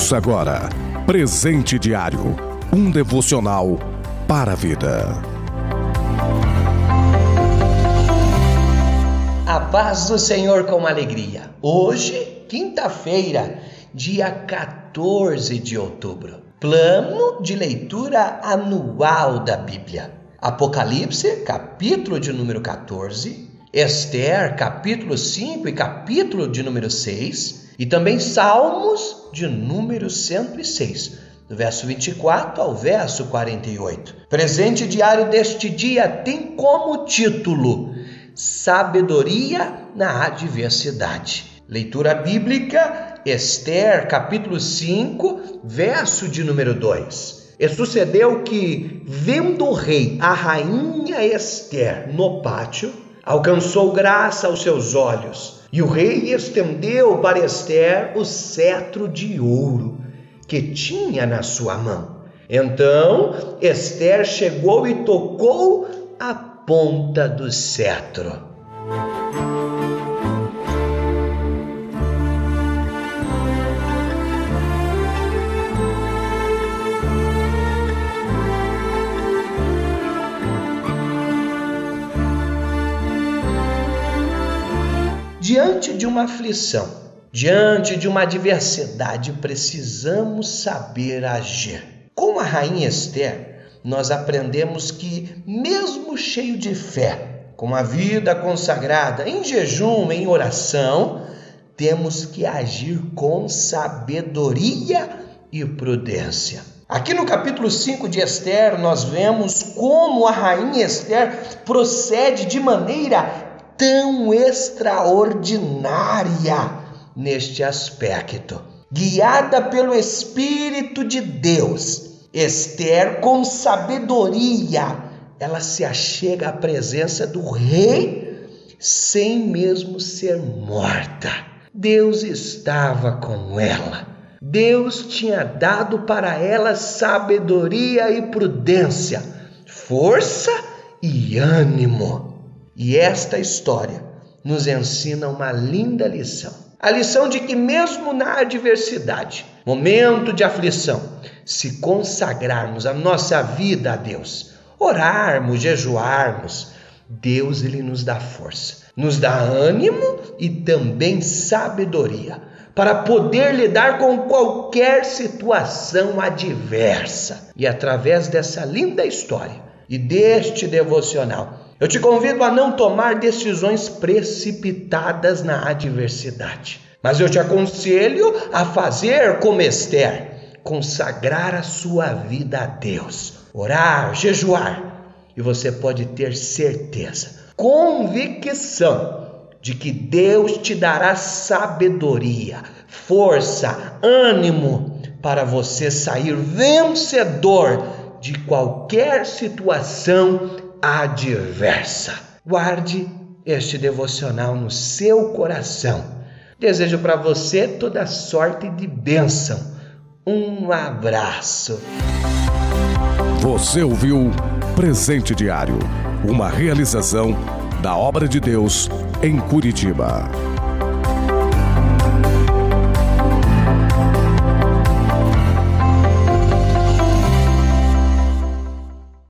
Ouça agora Presente Diário um devocional para a vida. A paz do Senhor com alegria. Hoje, quinta-feira, dia 14 de outubro. Plano de leitura anual da Bíblia. Apocalipse, capítulo de número 14, Esther, capítulo 5 e capítulo de número 6, e também Salmos de número 106, do verso 24 ao verso 48. Presente diário deste dia tem como título Sabedoria na adversidade. Leitura bíblica, Esther, capítulo 5, verso de número 2. E sucedeu que, vendo o rei a rainha Esther no pátio, alcançou graça aos seus olhos. E o rei estendeu para Esther o cetro de ouro que tinha na sua mão. Então Esther chegou e tocou a ponta do cetro. Diante de uma aflição, diante de uma adversidade, precisamos saber agir. Com a rainha Esther, nós aprendemos que, mesmo cheio de fé, com a vida consagrada em jejum, em oração, temos que agir com sabedoria e prudência. Aqui no capítulo 5 de Esther, nós vemos como a rainha Esther procede de maneira tão extraordinária neste aspecto. Guiada pelo Espírito de Deus, Esther, com sabedoria, ela se achega à presença do rei sem mesmo ser morta. Deus estava com ela. Deus tinha dado para ela sabedoria e prudência, força e ânimo. E esta história nos ensina uma linda lição. A lição de que, mesmo na adversidade, momento de aflição, se consagrarmos a nossa vida a Deus, orarmos, jejuarmos, Deus ele nos dá força, nos dá ânimo e também sabedoria para poder lidar com qualquer situação adversa. E através dessa linda história e deste devocional, eu te convido a não tomar decisões precipitadas na adversidade, mas eu te aconselho a fazer como Esther, consagrar a sua vida a Deus, orar, jejuar, e você pode ter certeza, convicção de que Deus te dará sabedoria, força, ânimo para você sair vencedor de qualquer situação adversa. Guarde este devocional no seu coração. Desejo para você toda sorte de bênção. Um abraço. Você ouviu Presente Diário, uma realização da obra de Deus em Curitiba.